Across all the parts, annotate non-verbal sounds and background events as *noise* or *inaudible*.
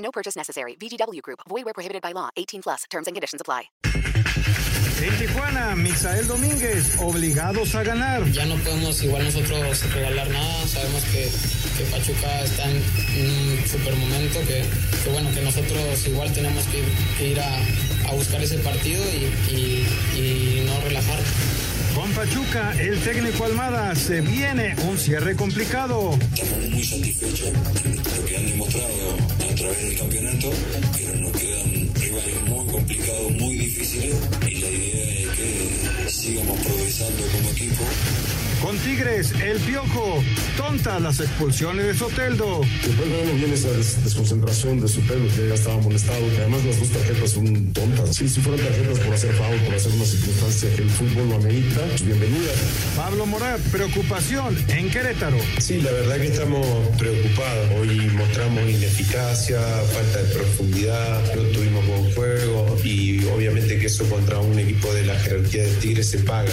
No purchase necessary. VGW Group. Void where prohibited by law. 18 plus. Terms and conditions apply. En Tijuana, Misael Domínguez, obligados a ganar. Ya no podemos igual nosotros regalar nada. Sabemos que, que Pachuca está en un super momento, que, que, bueno, que nosotros igual tenemos que ir, que ir a, a, buscar ese partido y, y, y no relajar. Con Pachuca, el técnico Almada se viene un cierre complicado. Estamos muy satisfechos de lo que han demostrado a través del campeonato, pero nos quedan rivales muy complicados, muy difíciles y la idea es que sigamos progresando como equipo. Con Tigres, el Piojo, tontas las expulsiones de Soteldo. Después vemos bien esa des desconcentración de Soteldo, que ya estaba molestado, que además las dos tarjetas son tontas. Sí, si fueran tarjetas por hacer foul, por hacer una circunstancia que el fútbol lo amerita, pues bienvenida. Pablo Morat, preocupación en Querétaro. Sí, la verdad que estamos preocupados. Hoy mostramos ineficacia, falta de profundidad, no tuvimos buen juego y obviamente que eso contra un equipo de la jerarquía de Tigres se paga.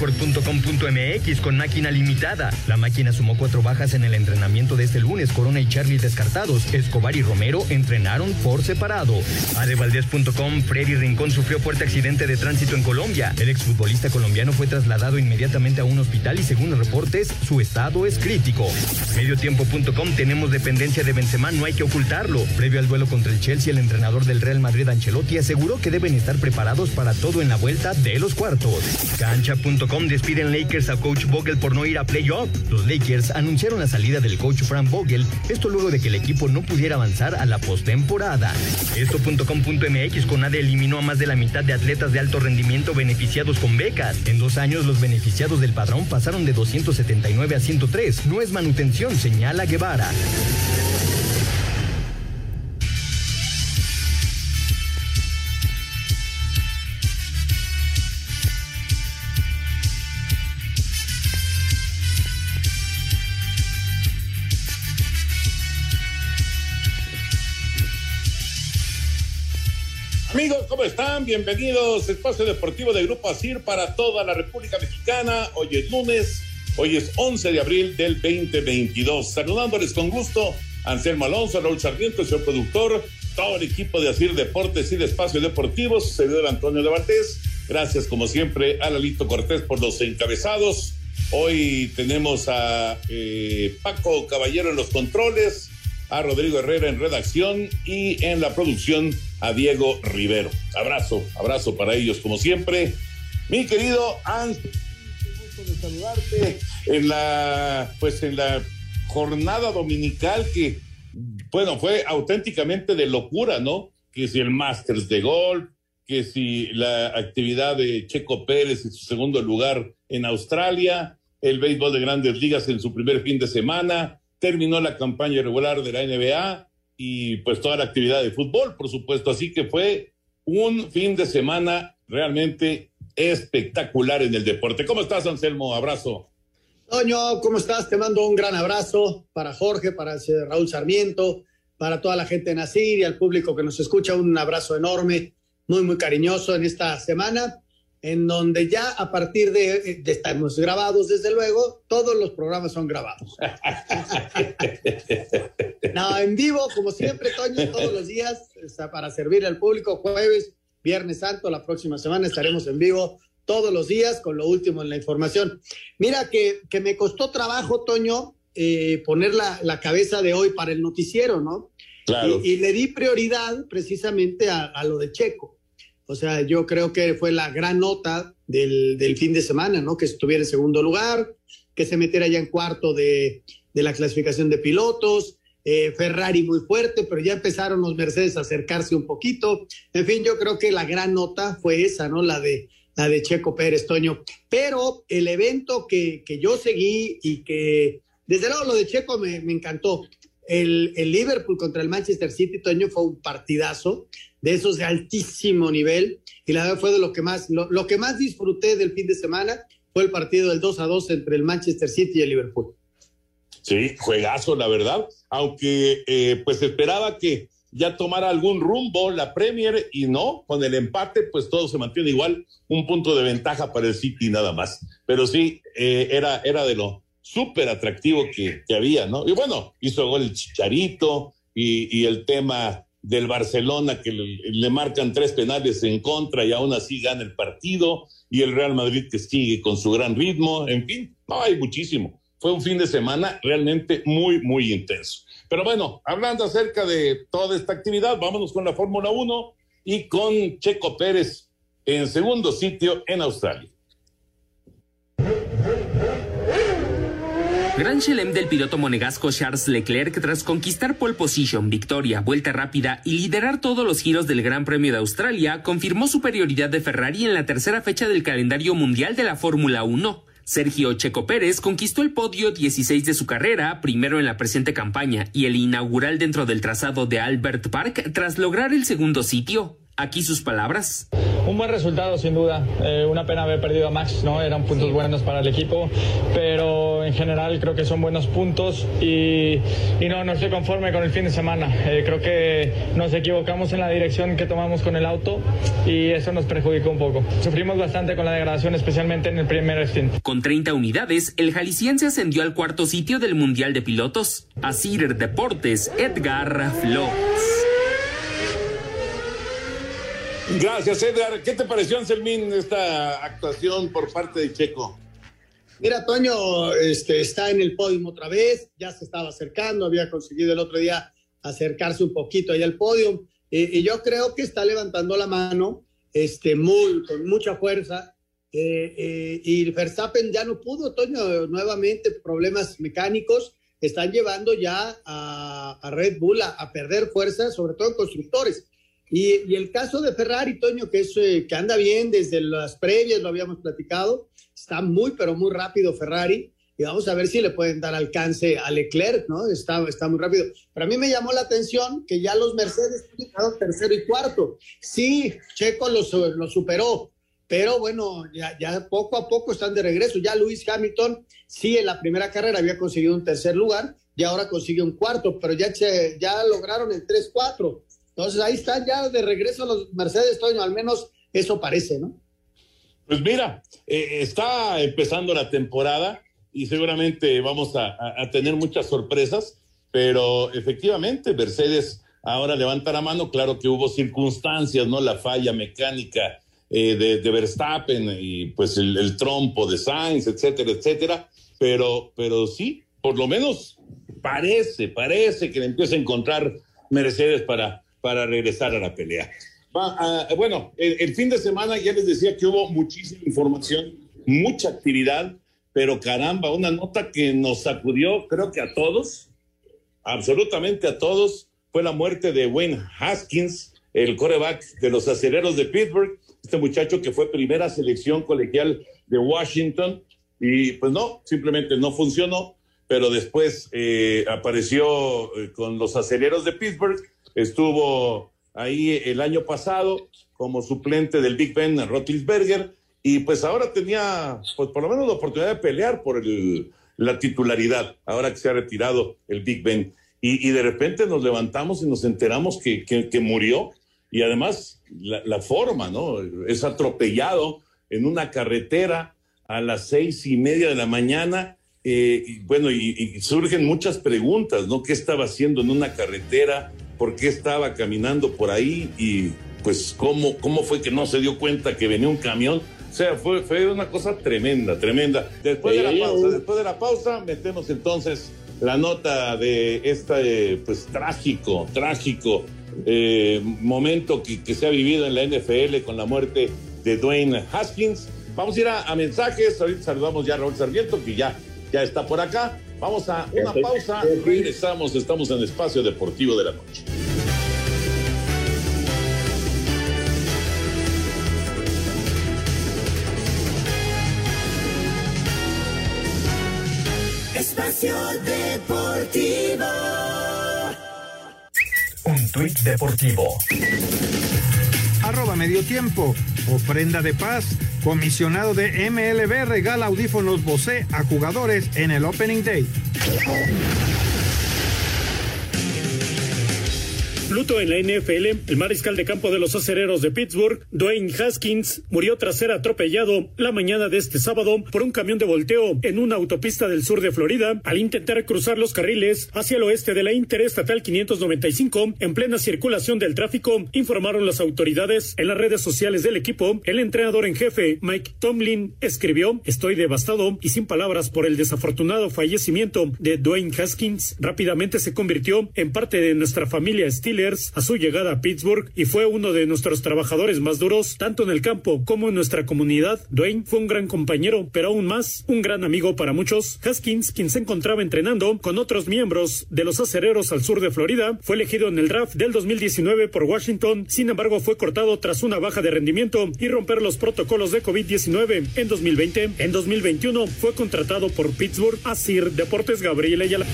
Record.com.mx con máquina limitada. La máquina sumó cuatro bajas en el entrenamiento de este lunes. Corona y Charlie descartados. Escobar y Romero entrenaron por separado. Adevaldez.com. Freddy Rincón sufrió fuerte accidente de tránsito en Colombia. El exfutbolista colombiano fue trasladado inmediatamente a un hospital y según reportes, su estado es crítico. Mediotiempo.com. Tenemos dependencia de Benzema, no hay que ocultarlo. Previo al duelo contra el Chelsea, el entrenador del Real Madrid, Ancelotti, aseguró que deben estar preparados para todo en la vuelta de los cuartos. Cancha.com despiden Lakers a coach Vogel por no ir a playoff. Los Lakers anunciaron la salida del coach Frank Vogel, esto luego de que el equipo no pudiera avanzar a la postemporada. Esto.com.mx Conade eliminó a más de la mitad de atletas de alto rendimiento beneficiados con becas. En dos años los beneficiados del padrón pasaron de 279 a 103. No es manutención, señala Guevara. ¿Cómo están? Bienvenidos. Espacio Deportivo de Grupo ASIR para toda la República Mexicana. Hoy es lunes, hoy es 11 de abril del 2022. Saludándoles con gusto, Anselmo Alonso, Raúl Sarmiento, señor productor, todo el equipo de ASIR Deportes y de Espacio Deportivo, su servidor Antonio de Valdés. Gracias, como siempre, a Lalito Cortés por los encabezados. Hoy tenemos a eh, Paco Caballero en los controles, a Rodrigo Herrera en redacción y en la producción a Diego Rivero. Abrazo, abrazo para ellos como siempre. Mi querido Ángel, gusto de saludarte en la pues en la jornada dominical que bueno, fue auténticamente de locura, ¿no? Que si el Masters de golf, que si la actividad de Checo Pérez en su segundo lugar en Australia, el béisbol de grandes ligas en su primer fin de semana, terminó la campaña regular de la NBA y pues toda la actividad de fútbol, por supuesto. Así que fue un fin de semana realmente espectacular en el deporte. ¿Cómo estás, Anselmo? Abrazo. Toño, ¿cómo estás? Te mando un gran abrazo para Jorge, para Raúl Sarmiento, para toda la gente de Nacir y al público que nos escucha. Un abrazo enorme, muy, muy cariñoso en esta semana. En donde ya a partir de, de estamos grabados, desde luego, todos los programas son grabados. *laughs* no, en vivo, como siempre, Toño, todos los días, para servir al público, jueves, Viernes Santo, la próxima semana estaremos en vivo todos los días con lo último en la información. Mira que, que me costó trabajo, Toño, eh, poner la, la, cabeza de hoy para el noticiero, ¿no? Claro. Y, y le di prioridad precisamente a, a lo de Checo. O sea, yo creo que fue la gran nota del, del, fin de semana, ¿no? Que estuviera en segundo lugar, que se metiera ya en cuarto de, de la clasificación de pilotos, eh, Ferrari muy fuerte, pero ya empezaron los Mercedes a acercarse un poquito. En fin, yo creo que la gran nota fue esa, ¿no? La de, la de Checo Pérez, Toño. Pero el evento que, que yo seguí y que, desde luego, lo de Checo me, me encantó. El, el, Liverpool contra el Manchester City, Toño, fue un partidazo de esos de altísimo nivel y la verdad fue de lo que más, lo, que más disfruté del fin de semana fue el partido del 2 a 2 entre el Manchester City y el Liverpool. Sí, juegazo, la verdad, aunque eh, pues esperaba que ya tomara algún rumbo la Premier y no, con el empate pues todo se mantiene igual, un punto de ventaja para el City nada más, pero sí, eh, era, era de lo súper atractivo que, que, había, ¿no? Y bueno, hizo gol el Chicharito y, y el tema del Barcelona que le, marcan tres penales en contra y aún así gana el partido y el Real Madrid que sigue con su gran ritmo, en fin, no hay muchísimo. Fue un fin de semana realmente muy, muy intenso. Pero bueno, hablando acerca de toda esta actividad, vámonos con la Fórmula 1 y con Checo Pérez en segundo sitio en Australia. Gran Chelem del piloto monegasco Charles Leclerc tras conquistar pole position, victoria, vuelta rápida y liderar todos los giros del Gran Premio de Australia, confirmó superioridad de Ferrari en la tercera fecha del calendario mundial de la Fórmula 1. Sergio Checo Pérez conquistó el podio 16 de su carrera, primero en la presente campaña y el inaugural dentro del trazado de Albert Park tras lograr el segundo sitio. Aquí sus palabras. Un buen resultado, sin duda. Eh, una pena haber perdido a Max, ¿no? Eran puntos buenos para el equipo, pero en general creo que son buenos puntos y, y no, no estoy conforme con el fin de semana. Eh, creo que nos equivocamos en la dirección que tomamos con el auto y eso nos perjudicó un poco. Sufrimos bastante con la degradación, especialmente en el primer stint. Con 30 unidades, el jalisciense ascendió al cuarto sitio del Mundial de Pilotos. Asir Deportes, Edgar Flores. Gracias, Edgar. ¿Qué te pareció, Anselmín, esta actuación por parte de Checo? Mira, Toño este, está en el podio otra vez, ya se estaba acercando, había conseguido el otro día acercarse un poquito ahí al podio, y, y yo creo que está levantando la mano este, muy, con mucha fuerza, eh, eh, y Verstappen ya no pudo, Toño, nuevamente problemas mecánicos, están llevando ya a, a Red Bull a, a perder fuerza, sobre todo en constructores. Y, y, el caso de Ferrari, Toño, que, es, eh, que anda bien desde las previas, lo habíamos platicado, está muy, pero muy rápido Ferrari. Y vamos a ver si le pueden dar alcance a Leclerc, ¿no? Está, está muy rápido. Pero a mí me llamó la atención que ya los Mercedes quedaron tercero y cuarto. Sí, Checo los superó, pero bueno, ya, ya poco a poco están de regreso. Ya Luis Hamilton, sí, en la primera carrera había conseguido un tercer lugar y ahora consigue un cuarto, pero ya, ya lograron el 3-4 entonces ahí están ya de regreso los Mercedes, Toño, al menos eso parece, ¿no? Pues mira, eh, está empezando la temporada y seguramente vamos a, tener muchas sorpresas, pero efectivamente Mercedes ahora levanta la mano, claro que hubo circunstancias, ¿no? La falla mecánica eh, de, de, Verstappen y pues el, el, trompo de Sainz, etcétera, etcétera, pero, pero sí, por lo menos parece, parece que le empieza a encontrar Mercedes para para regresar a la pelea. Va, uh, bueno, el, el, fin de semana ya les decía que hubo muchísima información, mucha actividad, pero caramba, una nota que nos sacudió, creo que a todos, absolutamente a todos, fue la muerte de Wayne Haskins, el coreback de los aceleros de Pittsburgh, este muchacho que fue primera selección colegial de Washington, y pues no, simplemente no funcionó, pero después eh, apareció eh, con los aceleros de Pittsburgh estuvo ahí el año pasado como suplente del Big Ben Roethlisberger y pues ahora tenía pues por lo menos la oportunidad de pelear por el, la titularidad ahora que se ha retirado el Big Ben y, y de repente nos levantamos y nos enteramos que, que, que murió y además la, la, forma, ¿no? Es atropellado en una carretera a las seis y media de la mañana. Eh, y bueno, y, y, surgen muchas preguntas, ¿no? ¿Qué estaba haciendo en una carretera? ¿Por qué estaba caminando por ahí? Y pues, ¿cómo, cómo fue que no se dio cuenta que venía un camión? O sea, fue, fue una cosa tremenda, tremenda. Después de la pausa, después de la pausa, metemos entonces la nota de este, pues, trágico, trágico eh, momento que, que, se ha vivido en la NFL con la muerte de Dwayne Haskins. Vamos a ir a, a mensajes. Ahorita saludamos ya a Raúl Sarmiento, que ya, ya está por acá. Vamos a una pausa. Regresamos. Estamos en el espacio deportivo de la noche. Espacio Deportivo. Un tuit deportivo. Arroba medio tiempo. Ofrenda de paz. Comisionado de MLB regala audífonos Bose a jugadores en el Opening Day. Luto en la NFL, el mariscal de campo de los acereros de Pittsburgh, Dwayne Haskins, murió tras ser atropellado la mañana de este sábado por un camión de volteo en una autopista del sur de Florida al intentar cruzar los carriles hacia el oeste de la Interestatal 595 en plena circulación del tráfico, informaron las autoridades en las redes sociales del equipo. El entrenador en jefe, Mike Tomlin, escribió, estoy devastado y sin palabras por el desafortunado fallecimiento de Dwayne Haskins. Rápidamente se convirtió en parte de nuestra familia Steelers a su llegada a Pittsburgh y fue uno de nuestros trabajadores más duros, tanto en el campo como en nuestra comunidad. Dwayne fue un gran compañero, pero aún más, un gran amigo para muchos. Haskins, quien se encontraba entrenando con otros miembros de los acereros al sur de Florida, fue elegido en el draft del 2019 por Washington, sin embargo fue cortado tras una baja de rendimiento y romper los protocolos de COVID-19 en 2020. En 2021 fue contratado por Pittsburgh a Deportes Gabriel Ayala.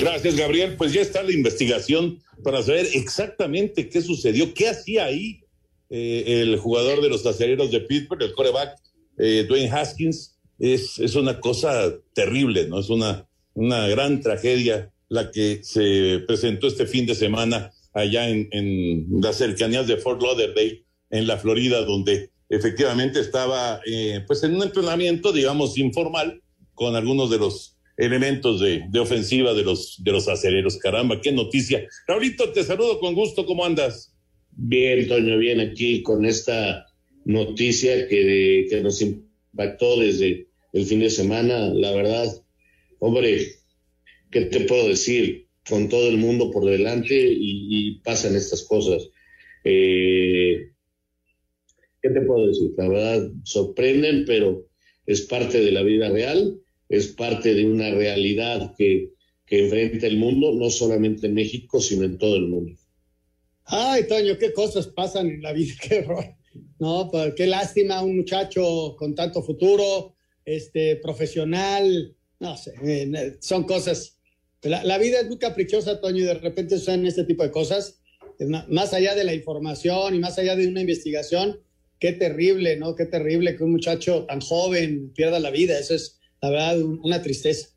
Gracias, Gabriel. Pues ya está la investigación para saber exactamente qué sucedió, qué hacía ahí eh, el jugador de los acereros de Pittsburgh, el coreback eh, Dwayne Haskins. Es, es una cosa terrible, ¿no? Es una, una gran tragedia la que se presentó este fin de semana allá en, en las cercanías de Fort Lauderdale, en la Florida, donde efectivamente estaba eh, pues en un entrenamiento, digamos, informal con algunos de los elementos de, ofensiva de los, de los acereros. Caramba, qué noticia. Raulito, te saludo con gusto, ¿cómo andas? Bien, Toño, bien aquí con esta noticia que, que nos impactó desde el fin de semana. La verdad, hombre, ¿qué te puedo decir? Con todo el mundo por delante y, y pasan estas cosas. Eh, ¿Qué te puedo decir? La verdad, sorprenden, pero es parte de la vida real es parte de una realidad que, que enfrenta el mundo, no solamente en México, sino en todo el mundo. Ay, Toño, qué cosas pasan en la vida, *laughs* qué horror. No, pues, qué lástima, un muchacho con tanto futuro, este, profesional, no sé, eh, son cosas. La, la, vida es muy caprichosa, Toño, y de repente suceden este tipo de cosas. Más allá de la información y más allá de una investigación, qué terrible, ¿no? Qué terrible que un muchacho tan joven pierda la vida. Eso es, la verdad, una tristeza.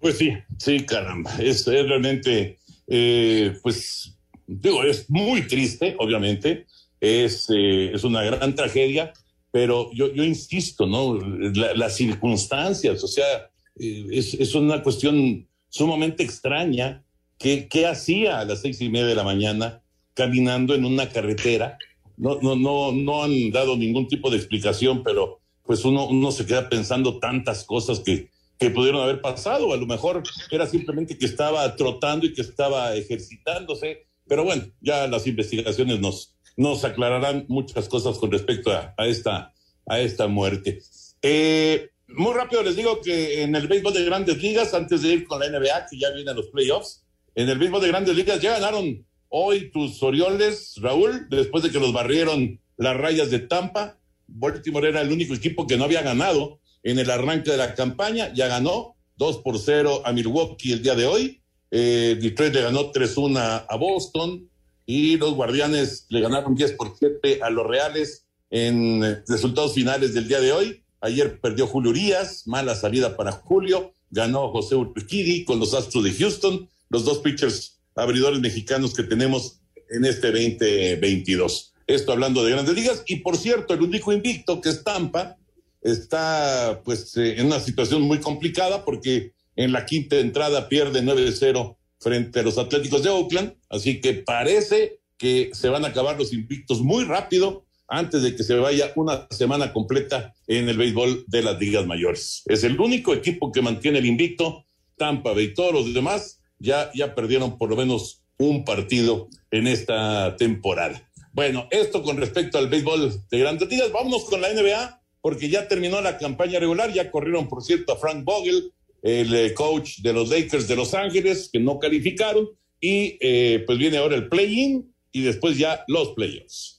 Pues sí, sí, caramba, es, realmente, eh, pues, digo, es muy triste, obviamente, es, eh, es una gran tragedia, pero yo, yo insisto, ¿no? La, las circunstancias, o sea, eh, es, es, una cuestión sumamente extraña. ¿Qué, ¿Qué hacía a las seis y media de la mañana caminando en una carretera? No, no, no, no han dado ningún tipo de explicación, pero pues uno, uno se queda pensando tantas cosas que, que pudieron haber pasado. A lo mejor era simplemente que estaba trotando y que estaba ejercitándose. Pero bueno, ya las investigaciones nos, nos aclararán muchas cosas con respecto a, a esta, a esta muerte. Eh, muy rápido les digo que en el béisbol de grandes ligas, antes de ir con la NBA, que ya vienen los playoffs, en el béisbol de grandes ligas ya ganaron hoy tus Orioles, Raúl, después de que los barrieron las rayas de Tampa. Baltimore era el único equipo que no había ganado en el arranque de la campaña, ya ganó 2 por 0 a Milwaukee el día de hoy. Eh, Detroit le ganó 3-1 a Boston y los Guardianes le ganaron 10 por 7 a los Reales en resultados finales del día de hoy. Ayer perdió Julio Urias, mala salida para Julio, ganó José Urquidy con los Astros de Houston, los dos pitchers abridores mexicanos que tenemos en este 2022. Esto hablando de grandes ligas. Y por cierto, el único invicto que es Tampa está pues eh, en una situación muy complicada porque en la quinta entrada pierde 9-0 frente a los Atléticos de Oakland. Así que parece que se van a acabar los invictos muy rápido antes de que se vaya una semana completa en el béisbol de las ligas mayores. Es el único equipo que mantiene el invicto, Tampa Bay. Todos los demás ya, ya perdieron por lo menos un partido en esta temporada. Bueno, esto con respecto al béisbol de grandes ligas. Vámonos con la NBA, porque ya terminó la campaña regular, ya corrieron, por cierto, a Frank Vogel, el eh, coach de los Lakers de Los Ángeles, que no calificaron, y eh, pues viene ahora el play-in y después ya los playoffs.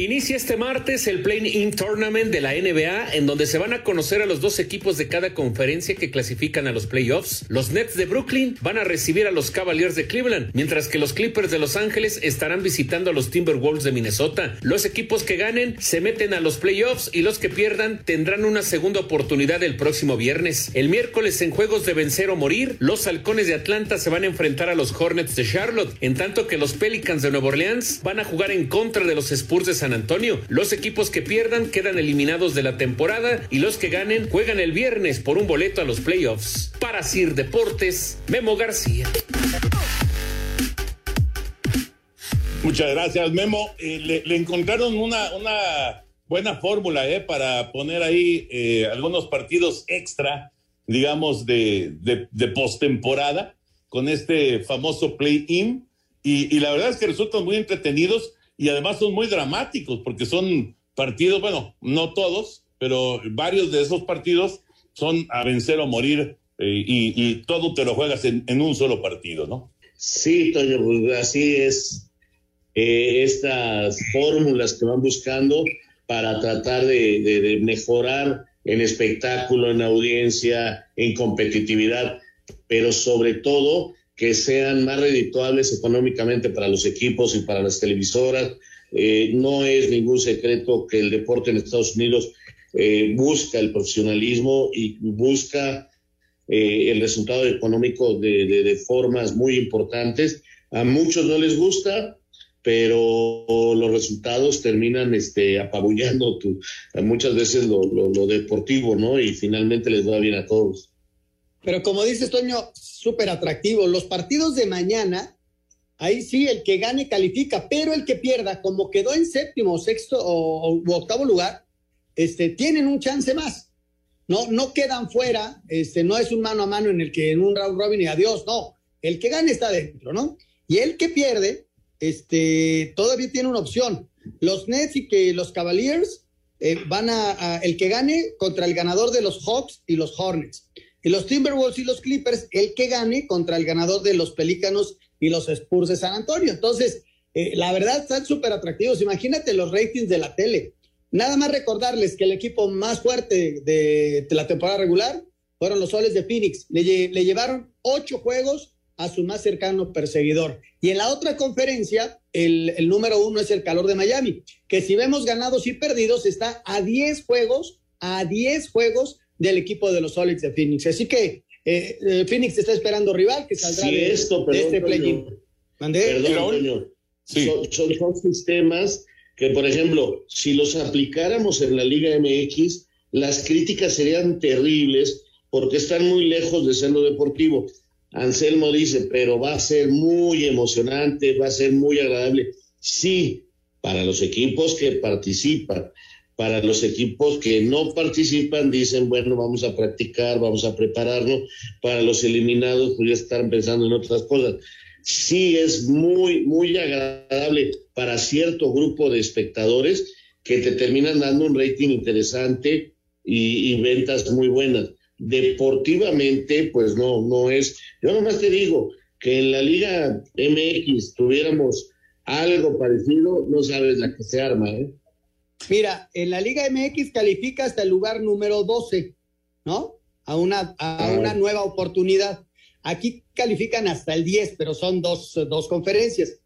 Inicia este martes el Play-In Tournament de la NBA, en donde se van a conocer a los dos equipos de cada conferencia que clasifican a los playoffs. Los Nets de Brooklyn van a recibir a los Cavaliers de Cleveland, mientras que los Clippers de Los Ángeles estarán visitando a los Timberwolves de Minnesota. Los equipos que ganen se meten a los playoffs y los que pierdan tendrán una segunda oportunidad el próximo viernes. El miércoles en juegos de vencer o morir, los Halcones de Atlanta se van a enfrentar a los Hornets de Charlotte, en tanto que los Pelicans de Nueva Orleans van a jugar en contra de los Spurs de San Antonio. Los equipos que pierdan quedan eliminados de la temporada y los que ganen juegan el viernes por un boleto a los playoffs. Para Sir Deportes, Memo García. Muchas gracias, Memo. Eh, le, encontraron una, buena fórmula eh, para poner ahí eh, algunos partidos extra, digamos, de, de, postemporada con este famoso play-in. Y la verdad es que resultan muy entretenidos y además son muy dramáticos porque son partidos, bueno, no todos, pero varios de esos partidos son a vencer o morir eh, y, todo te lo juegas en, un solo partido, ¿no? Sí, Toño, pues así es eh, estas fórmulas que van buscando para tratar de, mejorar en espectáculo, en audiencia, en competitividad, pero sobre todo que sean más redituables económicamente para los equipos y para las televisoras. Eh, no es ningún secreto que el deporte en Estados Unidos eh, busca el profesionalismo y busca eh, el resultado económico de, formas muy importantes. A muchos no les gusta, pero los resultados terminan este, apabullando muchas veces lo, lo deportivo, ¿no? Y finalmente les va bien a todos. Pero como dices, Toño, súper atractivo. Los partidos de mañana, ahí sí, el que gane califica, pero el que pierda, como quedó en séptimo, sexto o, octavo lugar, este, tienen un chance más. No, no quedan fuera, este, no es un mano a mano en el que en un round robin y adiós, no. El que gane está dentro, ¿no? Y el que pierde, este, todavía tiene una opción. Los Nets y que los Cavaliers eh, van a, el que gane contra el ganador de los Hawks y los Hornets. Y los Timberwolves y los Clippers, el que gane contra el ganador de los Pelícanos y los Spurs de San Antonio. Entonces, eh, la verdad están súper atractivos. Imagínate los ratings de la tele. Nada más recordarles que el equipo más fuerte de, la temporada regular fueron los Soles de Phoenix. Le, le, llevaron ocho juegos a su más cercano perseguidor. Y en la otra conferencia, el, el número uno es el calor de Miami, que si vemos ganados y perdidos, está a 10 juegos, a 10 juegos del equipo de los Solids de Phoenix. Así que eh, eh, Phoenix está esperando rival que saldrá de, este play-in. Perdón, son, son, sistemas que, por ejemplo, si los aplicáramos en la Liga MX, las críticas serían terribles porque están muy lejos de ser lo deportivo. Anselmo dice, pero va a ser muy emocionante, va a ser muy agradable. Sí, para los equipos que participan, para los equipos que no participan, dicen, bueno, vamos a practicar, vamos a prepararnos. Para los eliminados, pues ya están pensando en otras cosas. Sí es muy, muy agradable para cierto grupo de espectadores que te terminan dando un rating interesante y, y ventas muy buenas. Deportivamente, pues no, no es. Yo nomás te digo que en la Liga MX tuviéramos algo parecido, no sabes la que se arma, ¿eh? Mira, en la Liga MX califica hasta el lugar número 12, ¿no? A una, a una nueva oportunidad. Aquí califican hasta el 10, pero son dos, dos conferencias.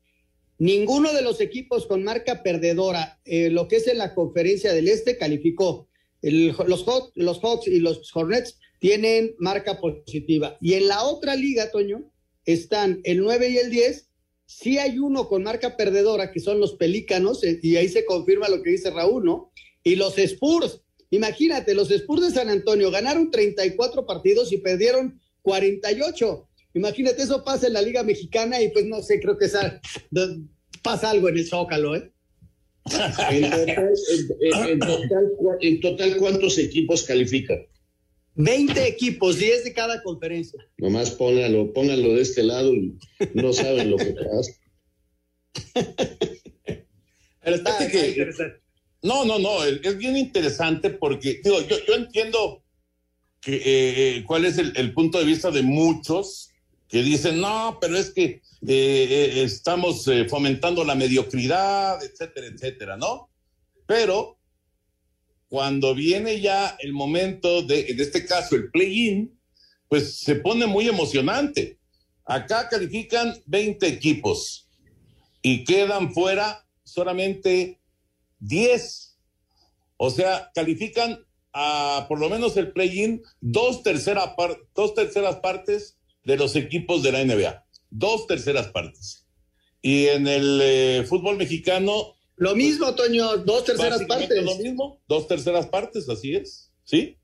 Ninguno de los equipos con marca perdedora, eh, lo que es en la conferencia del Este, calificó. los, los Hawks y los Hornets tienen marca positiva. Y en la otra liga, Toño, están el 9 y el 10 Sí hay uno con marca perdedora, que son los Pelícanos, eh, y ahí se confirma lo que dice Raúl, ¿no? Y los Spurs. Imagínate, los Spurs de San Antonio ganaron 34 partidos y perdieron 48. Imagínate, eso pasa en la Liga Mexicana y pues no sé, creo que pasa algo en el Zócalo, ¿eh? En total, en total, ¿cuántos equipos califican? 20 equipos, 10 de cada conferencia. Nomás pónganlo, pónganlo de este lado y no saben lo que pasa. Pero está, Fíjate que- No, no, no, es bien interesante porque, digo, yo, yo entiendo que, eh, eh, cuál es el, el punto de vista de muchos que dicen, no, pero es que eh, eh, estamos eh, fomentando la mediocridad, etcétera, etcétera, ¿no? Pero cuando viene ya el momento de, en este caso, el play-in, pues se pone muy emocionante. Acá califican 20 equipos y quedan fuera solamente 10. O sea, califican a por lo menos el play-in dos, tercera par- dos terceras partes de los equipos de la NBA. Dos terceras partes. Y en el eh, fútbol mexicano. Lo mismo, Toño, dos terceras partes. Lo mismo, dos terceras partes, así es. ¿Sí?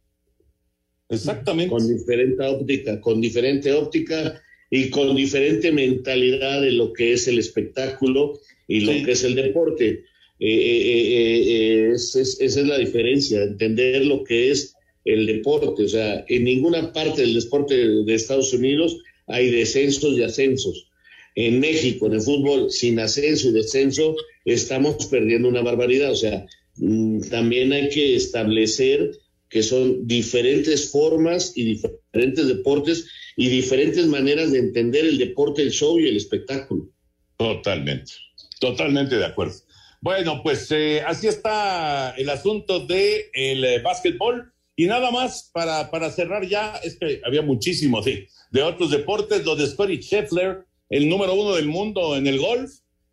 Exactamente. Con diferente óptica, con diferente óptica y con diferente mentalidad de lo que es el espectáculo y lo que es el deporte. Eh, eh, eh, eh, es- es- esa es la diferencia, entender lo que es el deporte. O sea, en ninguna parte del deporte de, de Estados Unidos hay descensos y ascensos. En México, en el fútbol, sin ascenso y descenso, estamos perdiendo una barbaridad. O sea, mm, también hay que establecer que son diferentes formas y diferentes deportes y diferentes maneras de entender el deporte, el show y el espectáculo. Totalmente, totalmente de acuerdo. Bueno, pues eh, así está el asunto de el eh, básquetbol. Y nada más para, para cerrar ya, es que había muchísimos de, de otros deportes, lo de Scotty Scheffler, el número uno del mundo en el golf,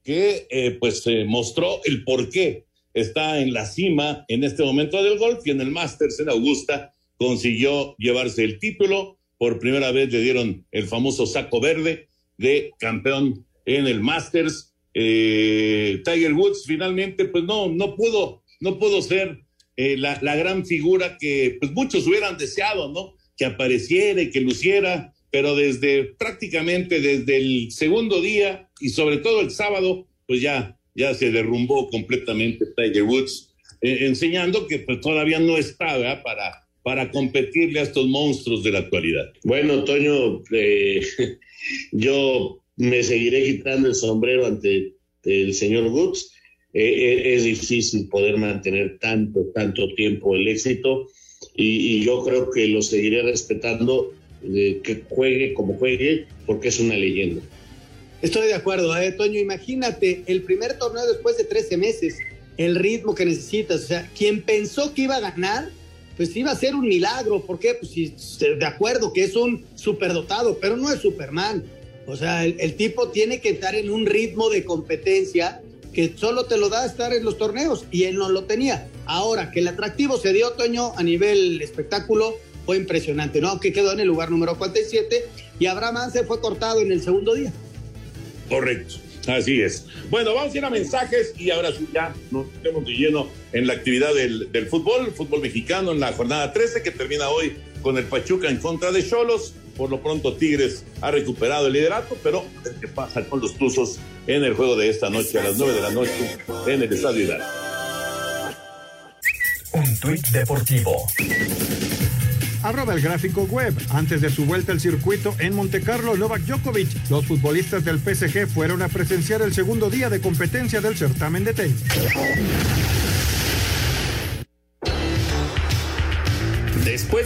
que eh, pues eh, mostró el por qué está en la cima en este momento del golf y en el Masters en Augusta consiguió llevarse el título. Por primera vez le dieron el famoso saco verde de campeón en el Masters. Eh, Tiger Woods finalmente, pues no, no pudo, no pudo ser eh, la, la gran figura que pues muchos hubieran deseado, ¿no? Que apareciera y que luciera, pero desde prácticamente desde el segundo día y sobre todo el sábado, pues ya, ya se derrumbó completamente Tiger Woods, eh, enseñando que pues todavía no ¿verdad? para, para competirle a estos monstruos de la actualidad. Bueno, Toño, eh, *laughs* yo me seguiré quitando el sombrero ante el señor Woods. Eh, eh, es difícil poder mantener tanto, tanto tiempo el éxito y yo creo que lo seguiré respetando, que juegue como juegue, porque es una leyenda. Estoy de acuerdo, ¿eh, Toño. Imagínate, el primer torneo después de 13 meses, el ritmo que necesitas. O sea, quien pensó que iba a ganar, pues iba a ser un milagro. ¿Por qué? Pues sí, de acuerdo que es un superdotado, pero no es Superman. O sea, el, el tipo tiene que estar en un ritmo de competencia que solo te lo da estar en los torneos y él no lo tenía. Ahora, que el atractivo se dio, Toño, a nivel espectáculo, fue impresionante, ¿no? Que quedó en el lugar número 47 y Abraham Anse fue cortado en el segundo día. Correcto, así es. Bueno, vamos a ir a mensajes y ahora sí ya nos metemos de lleno en la actividad del, del fútbol, fútbol mexicano en la jornada 13 que termina hoy con el Pachuca en contra de Cholos. Por lo pronto Tigres ha recuperado el liderato, pero a ver qué pasa con los Tuzos en el juego de esta noche a las 9 de la noche en el Estadio Hidalgo. Un tuit deportivo. Arroba el gráfico web. Antes de su vuelta al circuito en Montecarlo, Novak Djokovic, los futbolistas del PSG fueron a presenciar el segundo día de competencia del certamen de tenis.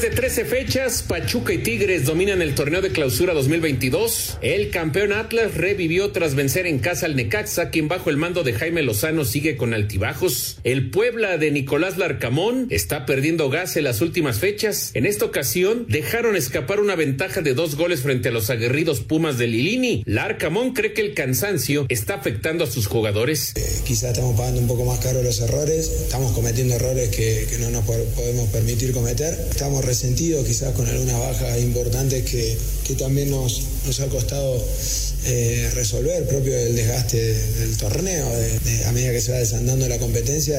De 13 fechas, Pachuca y Tigres dominan el torneo de clausura 2022. El campeón Atlas revivió tras vencer en casa al Necaxa, quien bajo el mando de Jaime Lozano sigue con altibajos. El Puebla de Nicolás Larcamón está perdiendo gas en las últimas fechas. En esta ocasión dejaron escapar una ventaja de dos goles frente a los aguerridos Pumas de Lilini. Larcamón cree que el cansancio está afectando a sus jugadores. Quizás estamos pagando un poco más caro los errores, estamos cometiendo errores que, que no nos po- podemos permitir cometer. Estamos resentidos quizás con algunas bajas importantes que, que también nos, nos ha costado eh, resolver, propio del desgaste del torneo. a medida que se va desandando la competencia,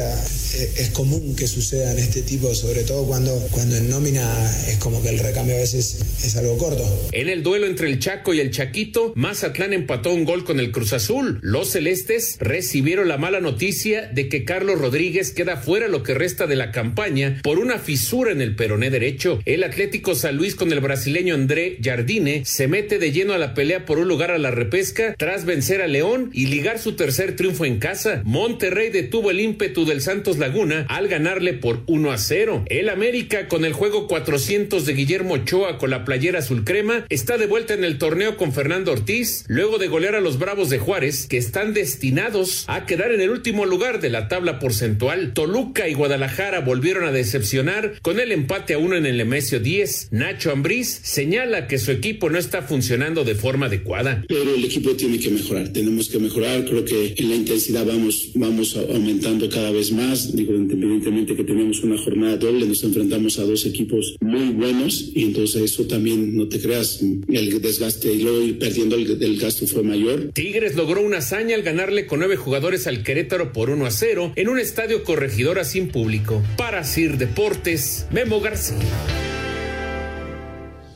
eh, es común que sucedan este tipo, sobre todo cuando, cuando en nómina es como que el recambio a veces es algo corto. En el duelo entre el Chaco y el Chaquito, Mazatlán empató un gol con el Cruz Azul. Los celestes recibieron la mala noticia de que Carlos Rodríguez queda fuera lo que resta de la campaña por una fisura en el peroné derecho. El Atlético San Luis con el brasileño André Jardine se mete de lleno a la pelea por un lugar a la repesca tras vencer a León y ligar su tercer triunfo en casa. Monterrey detuvo el ímpetu del Santos Laguna al ganarle por 1 a 0. El América con el juego 400 de Guillermo Ochoa con la playera azul crema está de vuelta en el torneo con Fernando Ortiz luego de golear a los Bravos de Juárez que están destinados a quedar en el último lugar de la tabla porcentual. Toluca y Guadalajara volvieron a decepcionar con el empate a uno en el Emesio 10. Nacho Ambriz señala que su equipo no está funcionando de forma adecuada. Pero el equipo tiene que mejorar, tenemos que mejorar, creo que en la intensidad vamos, vamos aumentando cada vez más, digo, independientemente que tenemos una jornada doble, nos enfrentamos a dos equipos muy buenos y entonces eso también, no te creas, el desgaste y luego ir perdiendo el, el gasto fue mayor. Tigres logró una hazaña al ganarle con nueve jugadores al Querétaro por 1 a 0 en un estadio corregidora sin público. Para Sir Deportes, Memo García.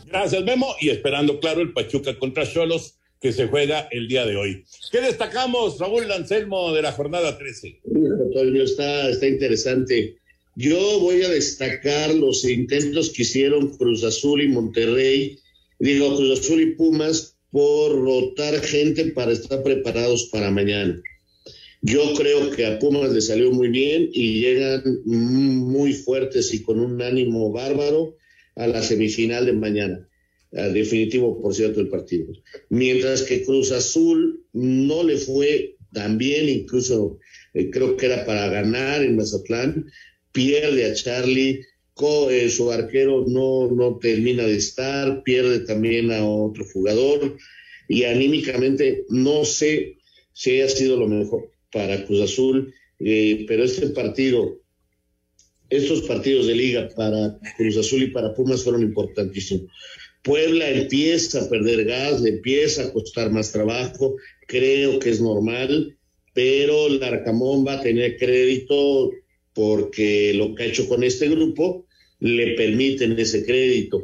Gracias, Memo. Y esperando, claro, el Pachuca contra Cholos que se juega el día de hoy. ¿Qué destacamos, Raúl Lancelmo, de la jornada 13? está, está interesante. Yo voy a destacar los intentos que hicieron Cruz Azul y Monterrey, digo Cruz Azul y Pumas, por rotar gente para estar preparados para mañana. Yo creo que a Pumas le salió muy bien y llegan muy fuertes y con un ánimo bárbaro a la semifinal de mañana. Definitivo, por cierto, el partido. Mientras que Cruz Azul no le fue tan bien, incluso eh, creo que era para ganar en Mazatlán, pierde a Charlie, eh, su arquero no, no termina de estar, pierde también a otro jugador y anímicamente no sé si haya sido lo mejor para Cruz Azul, eh, pero este partido estos partidos de liga para Cruz Azul y para Pumas fueron importantísimos. Puebla empieza a perder gas, le empieza a costar más trabajo, creo que es normal, pero Larcamón va a tener crédito porque lo que ha hecho con este grupo le permiten ese crédito.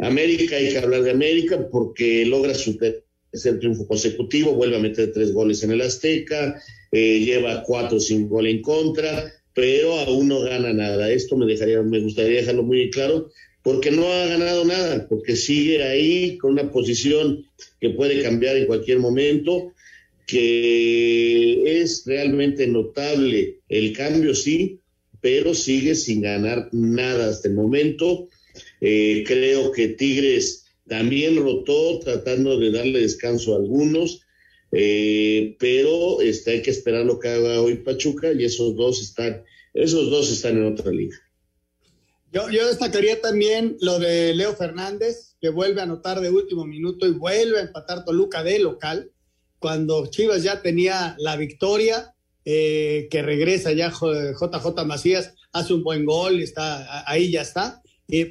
América, hay que hablar de América porque logra su tercer triunfo consecutivo, vuelve a meter tres goles en el Azteca, eh, lleva cuatro sin gol en contra, pero aún no gana nada. Esto me dejaría, me gustaría dejarlo muy claro, porque no ha ganado nada, porque sigue ahí con una posición que puede cambiar en cualquier momento, que es realmente notable el cambio, sí, pero sigue sin ganar nada hasta el momento. Eh, creo que Tigres también rotó tratando de darle descanso a algunos. Eh, pero este, hay que esperar lo que haga hoy Pachuca y esos dos están, esos dos están en otra liga. Yo, yo destacaría también lo de Leo Fernández, que vuelve a anotar de último minuto y vuelve a empatar Toluca de local, cuando Chivas ya tenía la victoria, eh, que regresa ya JJ Macías, hace un buen gol, está, ahí ya está.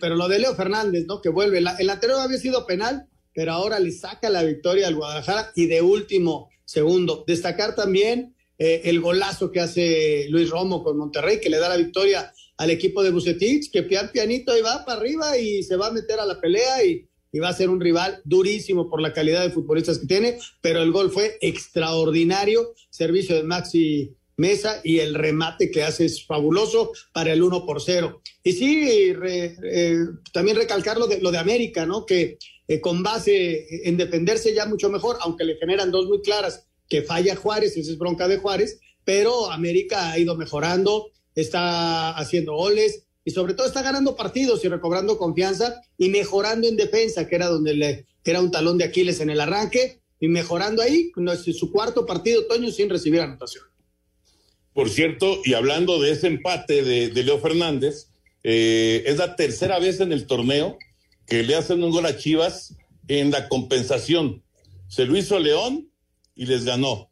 pero lo de Leo Fernández, ¿no? Que vuelve, el anterior había sido penal, pero ahora le saca la victoria al Guadalajara y de último segundo. Destacar también eh, el golazo que hace Luis Romo con Monterrey, que le da la victoria al equipo de Bucetich, que pian pianito ahí va para arriba y se va a meter a la pelea y, y, va a ser un rival durísimo por la calidad de futbolistas que tiene, pero el gol fue extraordinario, servicio de Maxi Mesa y el remate que hace es fabuloso para el 1 por 0. Y sí, eh, también recalcar lo de, lo de América, ¿no? Que eh, con base en defenderse ya mucho mejor, aunque le generan dos muy claras, que falla Juárez, esa es bronca de Juárez, pero América ha ido mejorando, está haciendo goles y sobre todo está ganando partidos y recobrando confianza y mejorando en defensa, que era donde le era un talón de Aquiles en el arranque, y mejorando ahí, su cuarto partido, Toño, sin recibir anotación. Por cierto, y hablando de ese empate de, Leo Fernández, eh, es la tercera vez en el torneo que le hacen un gol a Chivas en la compensación. Se lo hizo León y les ganó.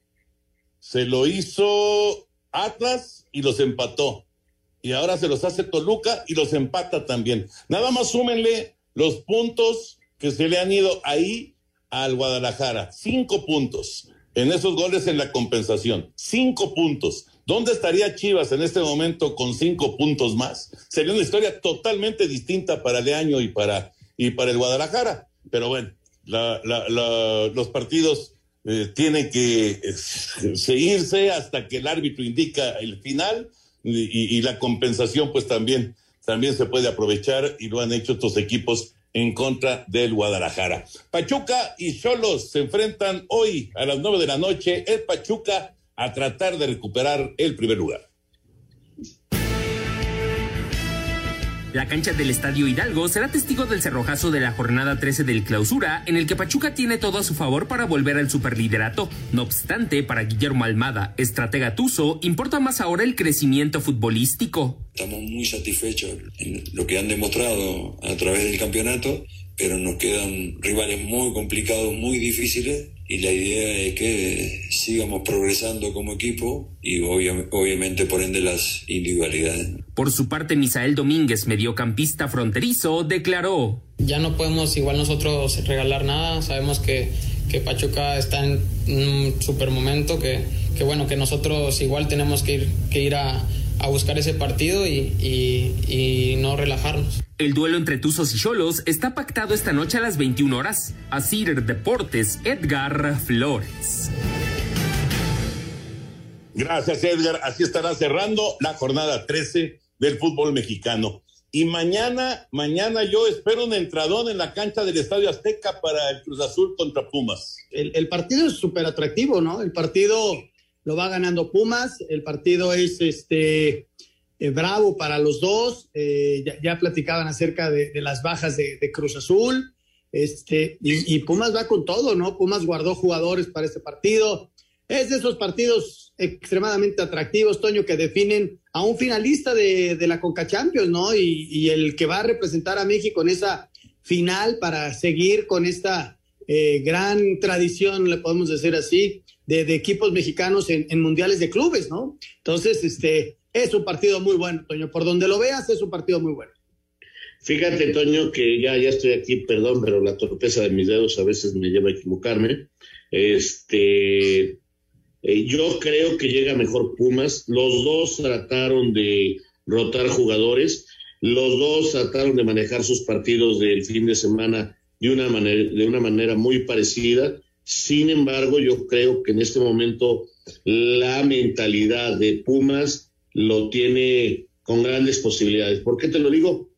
Se lo hizo Atlas y los empató. Y ahora se los hace Toluca y los empata también. Nada más súmenle los puntos que se le han ido ahí al Guadalajara. Cinco puntos en esos goles en la compensación. Cinco puntos. ¿Dónde estaría Chivas en este momento con cinco puntos más? Sería una historia totalmente distinta para Leaño y para, y para el Guadalajara. Pero bueno, los partidos eh, tienen que eh, *laughs* seguirse hasta que el árbitro indica el final y, y, la compensación pues también, también se puede aprovechar y lo han hecho estos equipos en contra del Guadalajara. Pachuca y Cholos se enfrentan hoy a las nueve de la noche. El Pachuca a tratar de recuperar el primer lugar. La cancha del Estadio Hidalgo será testigo del cerrojazo de la jornada 13 del clausura, en el que Pachuca tiene todo a su favor para volver al superliderato. No obstante, para Guillermo Almada, estratega Tuzo, importa más ahora el crecimiento futbolístico. Estamos muy satisfechos en lo que han demostrado a través del campeonato, pero nos quedan rivales muy complicados, muy difíciles, y la idea es que sigamos progresando como equipo y obviamente por ende las individualidades. Por su parte, Misael Domínguez, mediocampista fronterizo, declaró. Ya no podemos igual nosotros regalar nada, sabemos que, que Pachuca está en un super momento, que, que bueno, que nosotros igual tenemos que ir, que ir a, a buscar ese partido y, y, y, no relajarnos. El duelo entre Tuzos y Cholos está pactado esta noche a las 21 horas. Asir Deportes, Edgar Flores. Gracias, Edgar. Así estará cerrando la jornada 13 del fútbol mexicano. Y mañana, mañana yo espero un entradón en la cancha del Estadio Azteca para el Cruz Azul contra Pumas. El, el partido es súper atractivo, ¿no? El partido lo va ganando Pumas, el partido es este eh, bravo para los dos, eh, ya, platicaban acerca de, las bajas de, Cruz Azul, este, y, Pumas va con todo, ¿no? Pumas guardó jugadores para este partido, es de esos partidos extremadamente atractivos, Toño, que definen a un finalista de, de la Conca Champions, ¿no? Y, y, el que va a representar a México en esa final para seguir con esta eh, gran tradición, le podemos decir así, de, equipos mexicanos en, en, mundiales de clubes, ¿no? Entonces, este, es un partido muy bueno, Toño. Por donde lo veas, es un partido muy bueno. Fíjate, Toño, que ya, ya estoy aquí, perdón, pero la torpeza de mis dedos a veces me lleva a equivocarme. Este, eh, yo creo que llega mejor Pumas. Los dos trataron de rotar jugadores. Los dos trataron de manejar sus partidos del fin de semana de una manera, de una manera muy parecida. Sin embargo, yo creo que en este momento la mentalidad de Pumas lo tiene con grandes posibilidades. ¿Por qué te lo digo?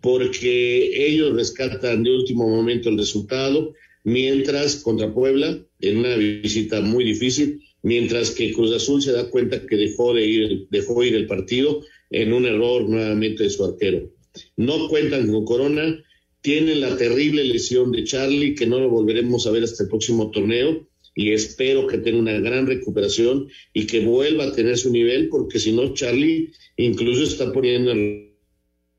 Porque ellos rescatan de último momento el resultado, mientras contra Puebla, en una visita muy difícil, mientras que Cruz Azul se da cuenta que dejó de ir, dejó ir el partido en un error nuevamente de su arquero. No cuentan con Corona, tienen la terrible lesión de Charlie, que no lo volveremos a ver hasta el próximo torneo, y espero que tenga una gran recuperación y que vuelva a tener su nivel, porque si no, Charlie incluso está poniendo en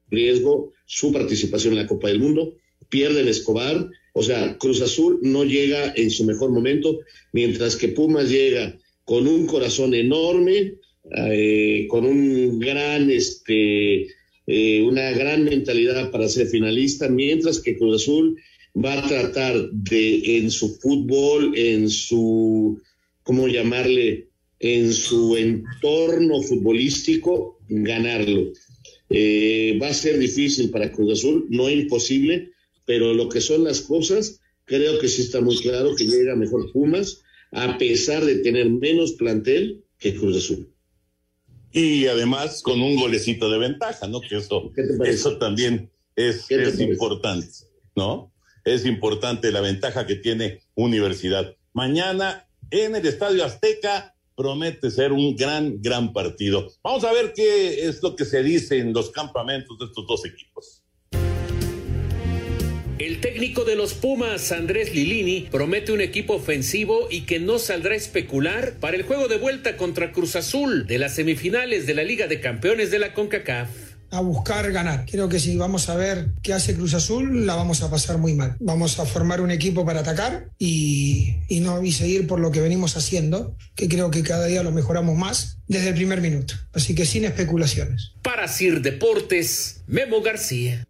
riesgo su participación en la Copa del Mundo, pierde el Escobar, o sea, Cruz Azul no llega en su mejor momento, mientras que Pumas llega con un corazón enorme, eh, con un gran, este, eh, una gran mentalidad para ser finalista, mientras que Cruz Azul va a tratar de en su fútbol, en su, ¿cómo llamarle? En su entorno futbolístico, ganarlo. Eh, va a ser difícil para Cruz Azul, no imposible, pero lo que son las cosas, creo que sí está muy claro que llega mejor Pumas, a pesar de tener menos plantel que Cruz Azul. Y además con un golecito de ventaja, ¿no? Que eso, eso también es, es importante, ¿no? es importante la ventaja que tiene Universidad. Mañana en el Estadio Azteca promete ser un gran, gran partido. Vamos a ver qué es lo que se dice en los campamentos de estos dos equipos. El técnico de los Pumas, Andrés Lilini, promete un equipo ofensivo y que no saldrá a especular para el juego de vuelta contra Cruz Azul de las semifinales de la Liga de Campeones de la CONCACAF a buscar ganar. Creo que si vamos a ver qué hace Cruz Azul, la vamos a pasar muy mal. Vamos a formar un equipo para atacar y, y, no, y seguir por lo que venimos haciendo, que creo que cada día lo mejoramos más desde el primer minuto. Así que sin especulaciones. Para Sir Deportes, Memo García.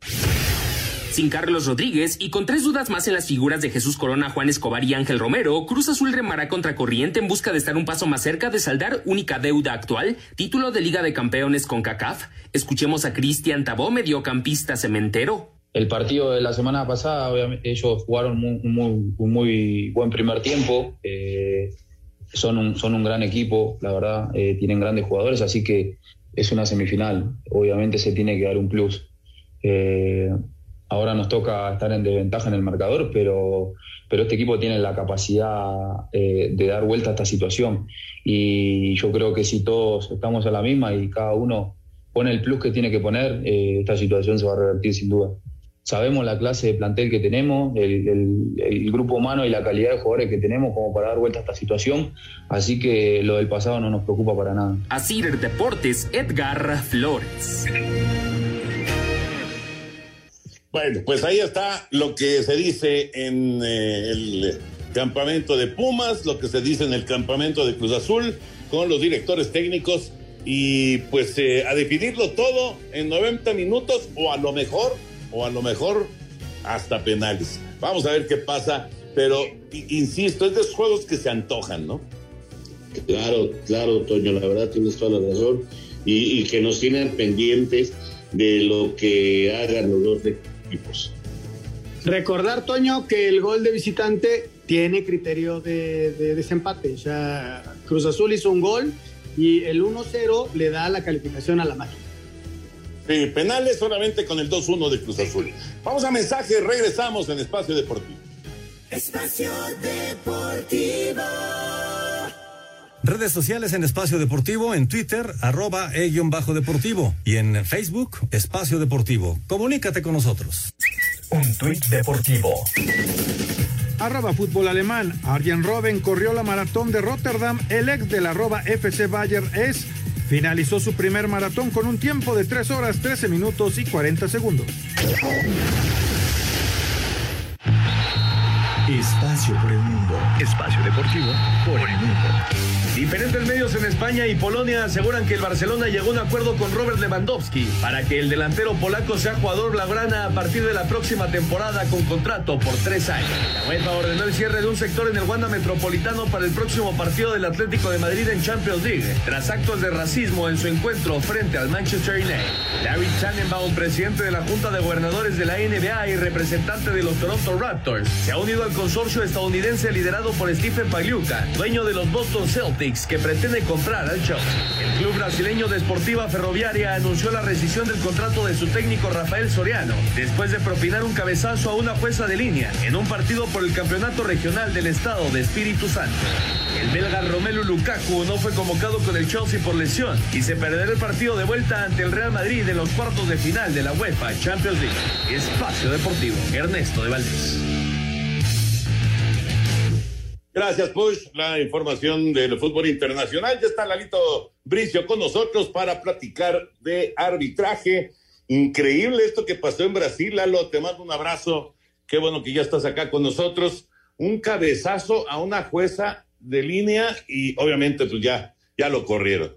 Sin Carlos Rodríguez y con tres dudas más en las figuras de Jesús Corona, Juan Escobar y Ángel Romero, Cruz Azul remará contra corriente en busca de estar un paso más cerca de saldar única deuda actual, título de Liga de Campeones con CACAF. Escuchemos a Cristian Tabó, mediocampista cementero. El partido de la semana pasada, obviamente, ellos jugaron un muy, buen primer tiempo. Eh, son, un, son un gran equipo, la verdad, eh, tienen grandes jugadores, así que es una semifinal. Obviamente se tiene que dar un plus. Eh, ahora nos toca estar en desventaja en el marcador, pero, pero este equipo tiene la capacidad de dar vuelta a esta situación. Y yo creo que si todos estamos a la misma y cada uno pone el plus que tiene que poner, esta situación se va a revertir sin duda sabemos la clase de plantel que tenemos, el, grupo humano y la calidad de jugadores que tenemos como para dar vuelta a esta situación, así que lo del pasado no nos preocupa para nada. Así Deportes, Edgar Flores. Bueno, pues ahí está lo que se dice en eh, el campamento de Pumas, lo que se dice en el campamento de Cruz Azul, con los directores técnicos y pues eh, a definirlo todo en 90 minutos o a lo mejor o a lo mejor hasta penales. Vamos a ver qué pasa, pero insisto, es de esos juegos que se antojan, ¿no? Claro, claro, Toño, la verdad tienes toda la razón. Y, que nos tienen pendientes de lo que hagan los dos equipos. Recordar, Toño, que el gol de visitante tiene criterio de, de desempate. O sea, Cruz Azul hizo un gol y el 1-0 le da la calificación a la máquina penales solamente con el 2-1 de Cruz Azul. Vamos a mensaje, regresamos en Espacio Deportivo. Espacio Deportivo. Redes sociales en Espacio Deportivo, en Twitter, arroba e-deportivo y en Facebook, Espacio Deportivo. Comunícate con nosotros. Un tuit deportivo. Arroba fútbol alemán. Arjen Robben corrió la maratón de Rotterdam. El ex del arroba FC Bayern es Finalizó su primer maratón con un tiempo de 3 horas 13 minutos y 40 segundos. Espacio por el mundo. Espacio deportivo por el mundo. Diferentes medios en España y Polonia aseguran que el Barcelona llegó a un acuerdo con Robert Lewandowski para que el delantero polaco sea jugador blaugrana a partir de la próxima temporada con contrato por tres años. La UEFA ordenó el cierre de un sector en el Wanda Metropolitano para el próximo partido del Atlético de Madrid en Champions League, tras actos de racismo en su encuentro frente al Manchester United. David Tannenbaum, presidente de la Junta de Gobernadores de la NBA y representante de los Toronto Raptors, se ha unido al consorcio estadounidense liderado por Stephen Pagliuca, dueño de los Boston Celtics que pretende comprar al show. El club brasileño de Ferroviaria anunció la rescisión del contrato de su técnico Rafael Soriano después de propinar un cabezazo a una jueza de línea en un partido por el campeonato regional del estado de Espíritu Santo. El belga Romelu Lukaku no fue convocado con el Chelsea por lesión y se perderá el partido de vuelta ante el Real Madrid en los cuartos de final de la UEFA Champions League. Espacio Deportivo, Ernesto de Valdés. Gracias, Push. La información del fútbol internacional. Ya está Lalito Bricio con nosotros para platicar de arbitraje. Increíble esto que pasó en Brasil, Lalo. Te mando un abrazo. Qué bueno que ya estás acá con nosotros. Un cabezazo a una jueza de línea y obviamente pues ya, ya lo corrieron.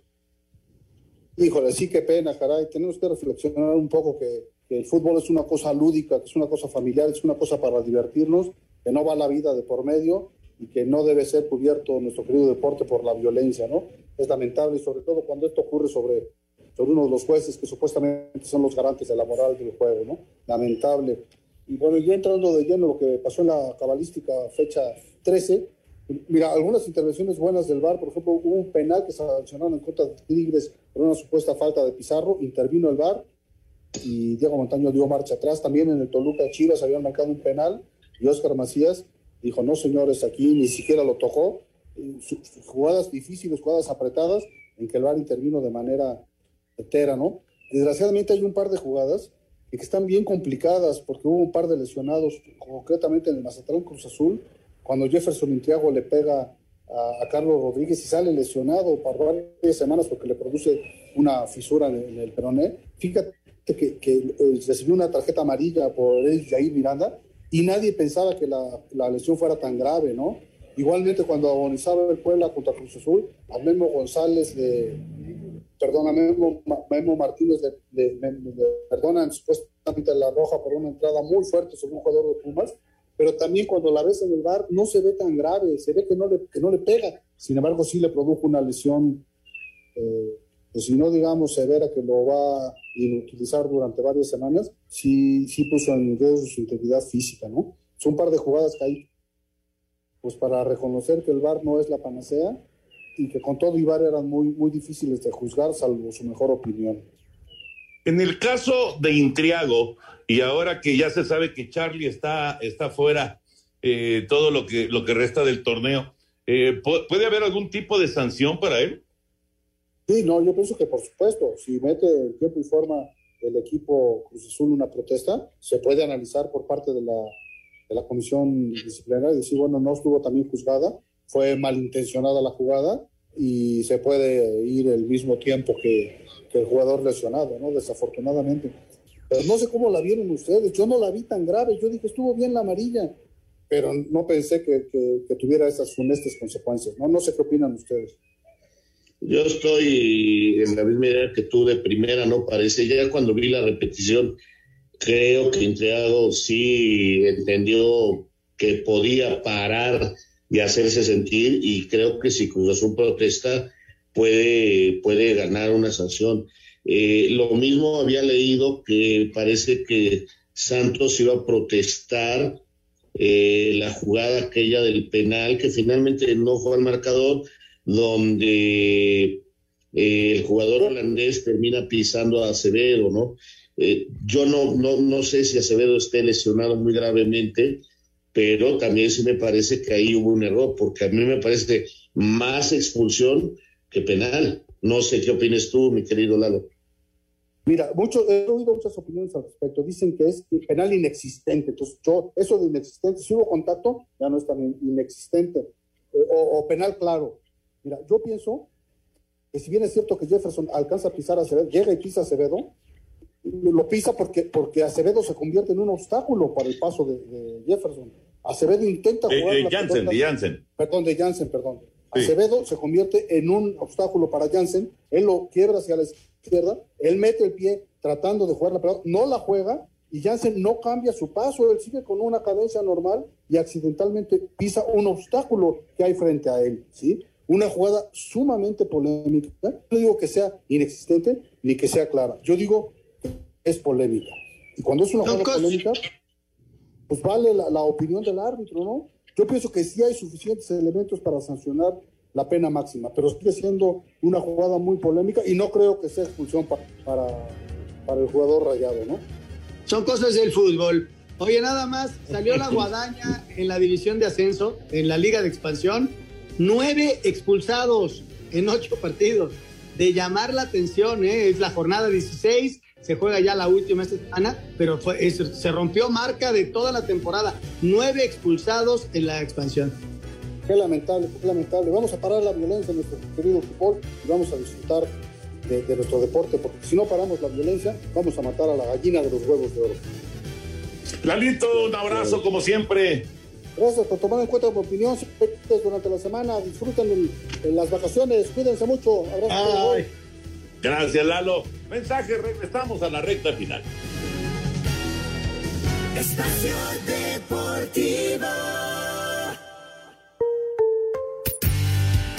Híjole, sí, qué pena, caray. Tenemos que reflexionar un poco que, que el fútbol es una cosa lúdica, que es una cosa familiar, es una cosa para divertirnos, que no va la vida de por medio y que no debe ser cubierto nuestro querido deporte por la violencia, ¿no? Es lamentable, sobre todo cuando esto ocurre sobre, sobre uno de los jueces que supuestamente son los garantes de la moral del juego, ¿no? Lamentable. Y bueno, ya entrando de lleno lo que pasó en la cabalística fecha 13, mira, algunas intervenciones buenas del VAR, por ejemplo, hubo un penal que sancionaron en contra de Tigres por una supuesta falta de Pizarro, intervino el VAR y Diego Montaño dio marcha atrás. También en el Toluca Chivas habían marcado un penal y Oscar Macías dijo, no señores, aquí ni siquiera lo tocó. Jugadas difíciles, jugadas apretadas, en que el VAR intervino de manera entera, ¿no? Desgraciadamente hay un par de jugadas que están bien complicadas porque hubo un par de lesionados, concretamente en el Mazatlán Cruz Azul, cuando Jefferson Intriago le pega a, Carlos Rodríguez y sale lesionado por varias semanas porque le produce una fisura en, el peroné. Fíjate que, eh, recibió una tarjeta amarilla por Jair Miranda y nadie pensaba que la, la, lesión fuera tan grave, ¿no? Igualmente cuando agonizaba el Puebla contra Cruz Azul, a Memo González de, perdón, a Memo, Martínez de, de, de, perdonan supuestamente la roja por una entrada muy fuerte sobre un jugador de Pumas, pero también cuando la ves en el bar no se ve tan grave, se ve que no le, que no le pega, sin embargo sí le produjo una lesión, eh, pues si no digamos severa que lo va a inutilizar durante varias semanas, sí, sí puso en riesgo su integridad física, ¿no? Son un par de jugadas que hay, pues para reconocer que el bar no es la panacea y que con todo Ibar eran muy, muy difíciles de juzgar, salvo su mejor opinión. En el caso de Intriago, y ahora que ya se sabe que Charlie está, está fuera eh, todo lo que, lo que resta del torneo, eh, ¿puede haber algún tipo de sanción para él? Sí, no, yo pienso que por supuesto, si mete en tiempo y forma el equipo Cruz Azul una protesta, se puede analizar por parte de la, de la comisión disciplinaria y decir, bueno, no estuvo también juzgada, fue malintencionada la jugada y se puede ir el mismo tiempo que, el jugador lesionado, ¿no? Desafortunadamente. Pero no sé cómo la vieron ustedes, yo no la vi tan grave, yo dije, estuvo bien la amarilla, pero no pensé que, que tuviera esas funestas consecuencias, ¿no? No sé qué opinan ustedes. Yo estoy en la misma idea que tú de primera, ¿no? Parece, ya cuando vi la repetición, creo que Entreado sí entendió que podía parar y hacerse sentir y creo que si Cruz Azul protesta puede, puede ganar una sanción. Eh, lo mismo había leído que parece que Santos iba a protestar eh, la jugada aquella del penal que finalmente no fue al marcador, donde eh, el jugador holandés termina pisando a Acevedo, ¿no? yo no, no, no sé si Acevedo esté lesionado muy gravemente, pero también sí me parece que ahí hubo un error, porque a mí me parece más expulsión que penal. No sé qué opinas tú, mi querido Lalo. Mira, mucho, he oído muchas opiniones al respecto. Dicen que es penal inexistente. Entonces, yo, eso de inexistente, si hubo contacto, ya no es tan inexistente. Eh, o, penal claro. Mira, yo pienso que si bien es cierto que Jefferson alcanza a pisar a Acevedo, llega y pisa a Acevedo, lo pisa porque, porque Acevedo se convierte en un obstáculo para el paso de, Jefferson. Acevedo intenta jugar. De, Jansen, de Jansen. Perdón, de Jansen, perdón. Acevedo se convierte en un obstáculo para Jansen. Él lo quiebra hacia la izquierda. Él mete el pie tratando de jugar la pelota. No la juega y Jansen no cambia su paso. Él sigue con una cadencia normal y accidentalmente pisa un obstáculo que hay frente a él. ¿sí? Una jugada sumamente polémica. No digo que sea inexistente ni que sea clara. Yo digo es polémica. Y cuando es una jugada polémica, pues vale la, opinión del árbitro, ¿no? Yo pienso que sí hay suficientes elementos para sancionar la pena máxima, pero sigue siendo una jugada muy polémica y no creo que sea expulsión para, para el jugador rayado, ¿no? Son cosas del fútbol. Oye, nada más, salió la *laughs* guadaña en la división de ascenso, en la liga de expansión, nueve expulsados en ocho partidos. De llamar la atención, ¿eh? es la jornada 16, se juega ya la última semana, pero fue, se rompió marca de toda la temporada. Nueve expulsados en la expansión. Qué lamentable, qué lamentable. Vamos a parar la violencia en nuestro querido fútbol y vamos a disfrutar de, nuestro deporte, porque si no paramos la violencia, vamos a matar a la gallina de los huevos de oro. Lalito, un abrazo como siempre. Gracias por tomar en cuenta mi opinión durante la semana. Disfruten en, las vacaciones. Cuídense mucho. Abrazo. Gracias, Lalo. Mensaje, regresamos a la recta final. Espacio Deportivo.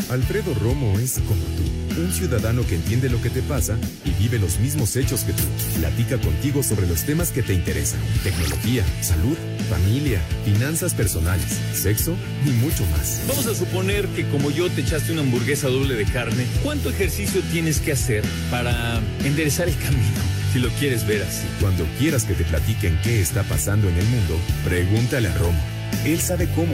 Alfredo Romo es como tú, un ciudadano que entiende lo que te pasa y vive los mismos hechos que tú. Platica contigo sobre los temas que te interesan, tecnología, salud, familia, finanzas personales, sexo y mucho más. Vamos a suponer que como yo te echaste una hamburguesa doble de carne, ¿cuánto ejercicio tienes que hacer para enderezar el camino? Si lo quieres ver así. Cuando quieras que te platiquen qué está pasando en el mundo, pregúntale a Romo. Él sabe cómo.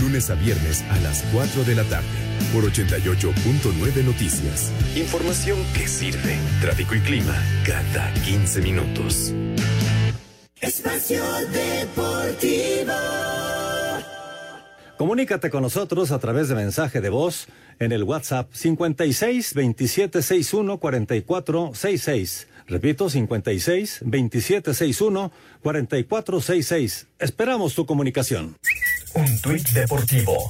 Lunes a viernes a las 4 de la tarde por 88.9 Noticias. Información que sirve. Tráfico y clima cada 15 minutos. Espacio Deportivo. Comunícate con nosotros a través de mensaje de voz en el WhatsApp 56 27 61 44 66. Repito, 56 27 61 44 66. Esperamos tu comunicación. Un tuit deportivo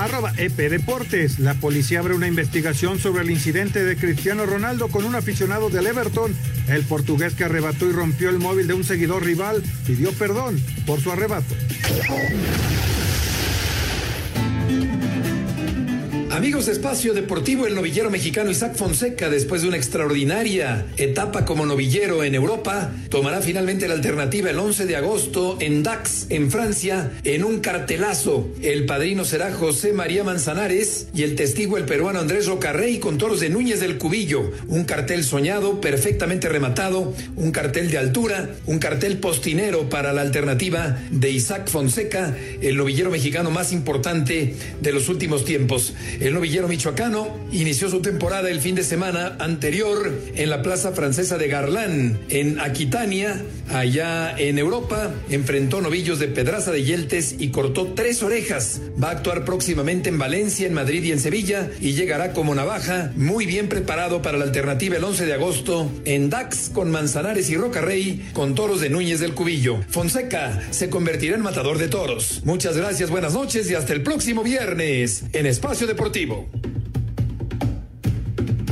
Arroba EP Deportes. La policía abre una investigación sobre el incidente de Cristiano Ronaldo con un aficionado del Everton. El portugués que arrebató y rompió el móvil de un seguidor rival pidió perdón por su arrebato. Amigos de Espacio Deportivo, el novillero mexicano Isaac Fonseca, después de una extraordinaria etapa como novillero en Europa, tomará finalmente la alternativa el 11 de agosto en Dax, en Francia, en un cartelazo. El padrino será José María Manzanares y el testigo el peruano Andrés Rocarrey con toros de Núñez del Cubillo. Un cartel soñado, perfectamente rematado, un cartel de altura, un cartel postinero para la alternativa de Isaac Fonseca, el novillero mexicano más importante de los últimos tiempos. Novillero michoacano inició su temporada el fin de semana anterior en la Plaza Francesa de Garlán, en Aquitania, allá en Europa. Enfrentó novillos de Pedraza de Yeltes y cortó tres orejas. Va a actuar próximamente en Valencia, en Madrid y en Sevilla y llegará como navaja, muy bien preparado para la alternativa el 11 de agosto en Dax con Manzanares y Rocarrey con toros de Núñez del Cubillo. Fonseca se convertirá en matador de toros. Muchas gracias, buenas noches y hasta el próximo viernes en Espacio Deportivo.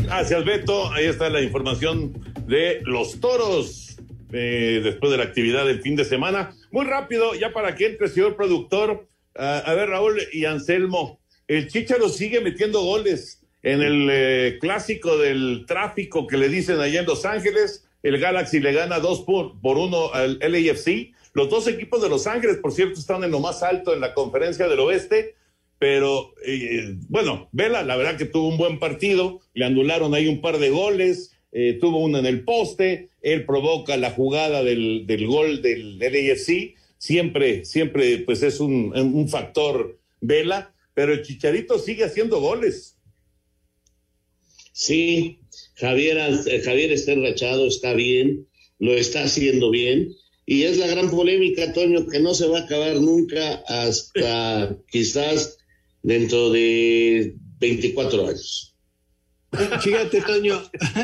Gracias, Beto. Ahí está la información de los toros eh, después de la actividad del fin de semana. Muy rápido, ya para que entre, señor productor. Uh, a ver, Raúl y Anselmo, el Chicharo sigue metiendo goles en el eh, clásico del tráfico que le dicen allá en Los Ángeles. El Galaxy le gana dos por, por uno al LAFC. Los dos equipos de Los Ángeles, por cierto, están en lo más alto en la conferencia del oeste pero eh, bueno, Vela, la verdad que tuvo un buen partido, le anularon ahí un par de goles, eh, tuvo uno en el poste, él provoca la jugada del, del gol del, del AFC, siempre, siempre pues es un, un factor Vela, pero el Chicharito sigue haciendo goles. Sí, Javier, eh, Javier está enrachado, está bien, lo está haciendo bien. Y es la gran polémica, Toño, que no se va a acabar nunca hasta *laughs* quizás dentro de 24 años. Fíjate, Toño,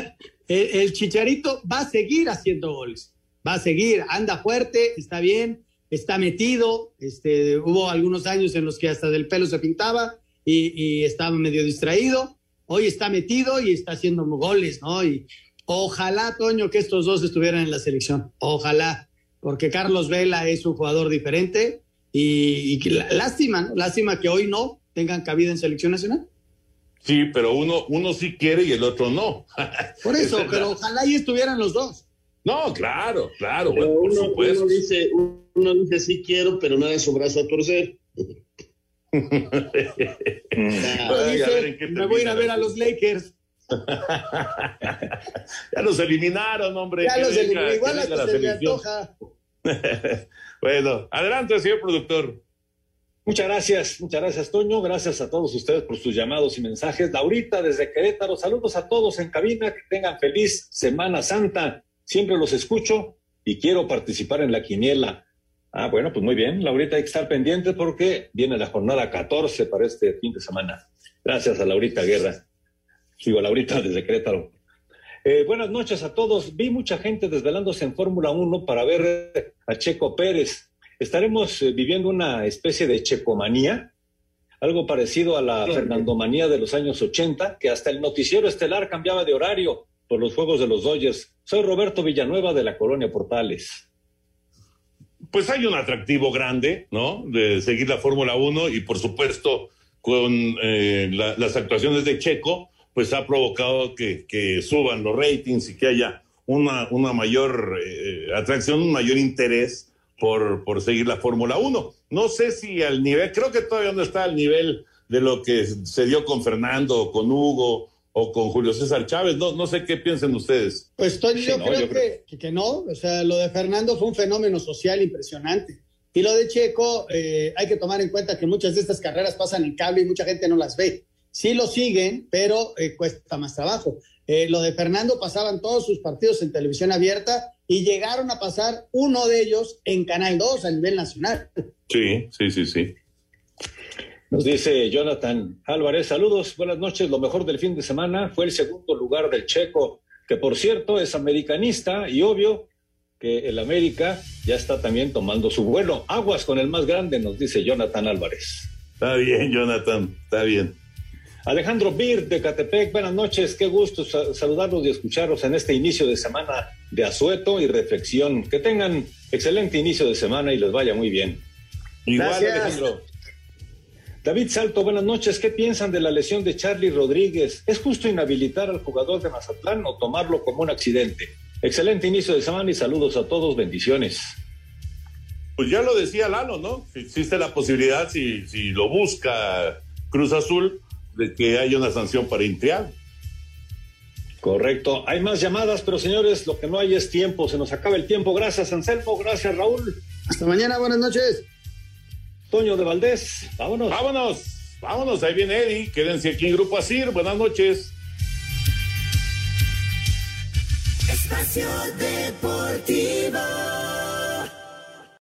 *laughs* el, Chicharito va a seguir haciendo goles, va a seguir, anda fuerte, está bien, está metido, este, hubo algunos años en los que hasta del pelo se pintaba y, y estaba medio distraído, hoy está metido y está haciendo goles, ¿no? Y ojalá, Toño, que estos dos estuvieran en la selección, ojalá, porque Carlos Vela es un jugador diferente y, y lástima, ¿no? lástima que hoy no, tengan cabida en selección nacional. Sí, pero uno, uno sí quiere y el otro no. *laughs* Por eso, pero ojalá ahí estuvieran los dos. No, claro, claro, Pero bueno, por uno, supuesto. uno dice, uno dice sí quiero, pero no da su brazo a torcer. *laughs* Pero Ay, dice, a ver en qué me voy a ir a ver a los Lakers. *laughs* ya los eliminaron, hombre. Ya los que igual hasta la se me selección. antoja. bueno, adelante, señor productor. Muchas gracias, muchas gracias, Toño. Gracias a todos ustedes por sus llamados y mensajes. Laurita, desde Querétaro, saludos a todos en cabina. Que tengan feliz Semana Santa. Siempre los escucho y quiero participar en la quiniela. Ah, bueno, pues muy bien. Laurita, hay que estar pendiente porque viene la jornada 14 para este fin de semana. Gracias a Laurita Guerra. Sigo a Laurita desde Querétaro. Eh, buenas noches a todos. Vi mucha gente desvelándose en Fórmula 1 para ver a Checo Pérez. Estaremos eh, viviendo una especie de checomanía, algo parecido a la Fernandomanía de los años 80, que hasta el noticiero estelar cambiaba de horario por los juegos de los Dodgers. Soy Roberto Villanueva de la Colonia Portales. Pues hay un atractivo grande, ¿no? De seguir la Fórmula 1 y por supuesto con eh, la- las actuaciones de Checo, pues ha provocado que, que suban los ratings y que haya una, una mayor eh, atracción, un mayor interés por, por seguir la Fórmula 1. No sé si al nivel, creo que todavía no está al nivel de lo que se dio con Fernando, con Hugo o con Julio César Chávez. No, no sé qué piensen ustedes. Pues Sí, yo, no, creo yo que, que, que no. O sea, lo de Fernando fue un fenómeno social impresionante. Y lo de Checo, eh, hay que tomar en cuenta que muchas de estas carreras pasan en cable y mucha gente no las ve. Sí lo siguen, pero eh, cuesta más trabajo. Eh, lo de Fernando pasaban todos sus partidos en televisión abierta y llegaron a pasar uno de ellos en Canal 2 a nivel nacional. Sí, sí, sí, sí. Nos dice Jonathan Álvarez, saludos, buenas noches. Lo mejor del fin de semana fue el segundo lugar del Checo, que por cierto es americanista y obvio que el América ya está también tomando su vuelo. Aguas con el más grande, nos dice Jonathan Álvarez. Está bien, Jonathan, está bien. Alejandro Bir de Catepec, buenas noches, qué gusto saludarlos y escucharlos en este inicio de semana de asueto y reflexión. Que tengan excelente inicio de semana y les vaya muy bien. Igual, Alejandro. David Salto, buenas noches. ¿Qué piensan de la lesión de Charlie Rodríguez? ¿Es justo inhabilitar al jugador de Mazatlán o tomarlo como un accidente? Excelente inicio de semana y saludos a todos, bendiciones. Pues ya lo decía Lalo, ¿no? Existe la posibilidad, si, si lo busca Cruz Azul, de que haya una sanción para Intrial. Correcto. Hay más llamadas, pero señores, lo que no hay es tiempo. Se nos acaba el tiempo. Gracias, Anselmo. Gracias, Raúl. Hasta mañana. Buenas noches. Toño de Valdés. Vámonos. Vámonos. Vámonos. Ahí viene Eddie. Quédense aquí en Grupo Asir. Buenas noches. Espacio Deportivo.